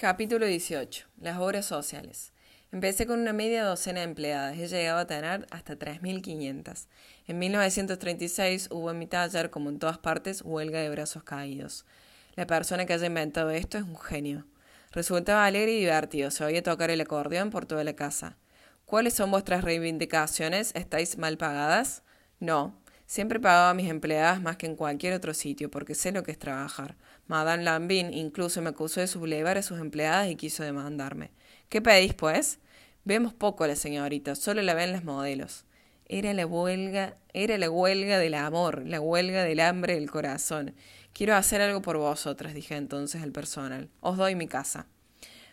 Capítulo 18. Las obras sociales. Empecé con una media docena de empleadas. He llegado a tener hasta 3.500. En 1936 hubo en mi taller, como en todas partes, huelga de brazos caídos. La persona que haya inventado esto es un genio. Resultaba alegre y divertido. Se oía tocar el acordeón por toda la casa. ¿Cuáles son vuestras reivindicaciones? ¿Estáis mal pagadas? No. Siempre pagaba a mis empleadas más que en cualquier otro sitio, porque sé lo que es trabajar. Madame Lambin incluso me acusó de sublevar a sus empleadas y quiso demandarme. ¿Qué pedís, pues? Vemos poco a la señorita, solo la ven las modelos. Era la huelga, era la huelga del amor, la huelga del hambre del corazón. Quiero hacer algo por vosotras, dije entonces al personal. Os doy mi casa.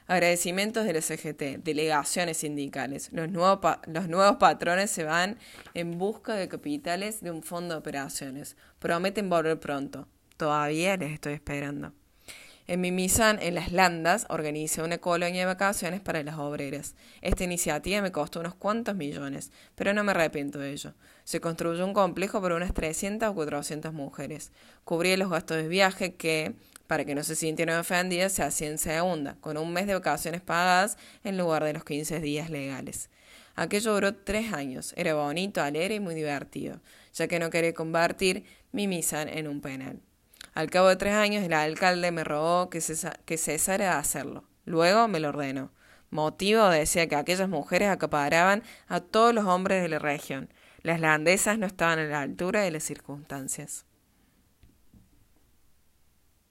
Agradecimientos de la CGT, delegaciones sindicales. Los, los nuevos patrones se van en busca de capitales de un fondo de operaciones. Prometen volver pronto. Todavía les estoy esperando. En Mimisan, en las Landas, organicé una colonia de vacaciones para las obreras. Esta iniciativa me costó unos cuantos millones, pero no me arrepiento de ello. Se construyó un complejo para unas 300 o 400 mujeres. Cubrí los gastos de viaje que, para que no se sintieran ofendidas, se hacía en segunda, con un mes de vacaciones pagadas en lugar de los 15 días legales. Aquello duró tres años, era bonito, alegre y muy divertido, ya que no quería convertir mi misa en un penal. Al cabo de tres años, el alcalde me rogó que, cesara de hacerlo. Luego me lo ordenó. Motivo decía que aquellas mujeres acaparaban a todos los hombres de la región. Las landesas no estaban a la altura de las circunstancias.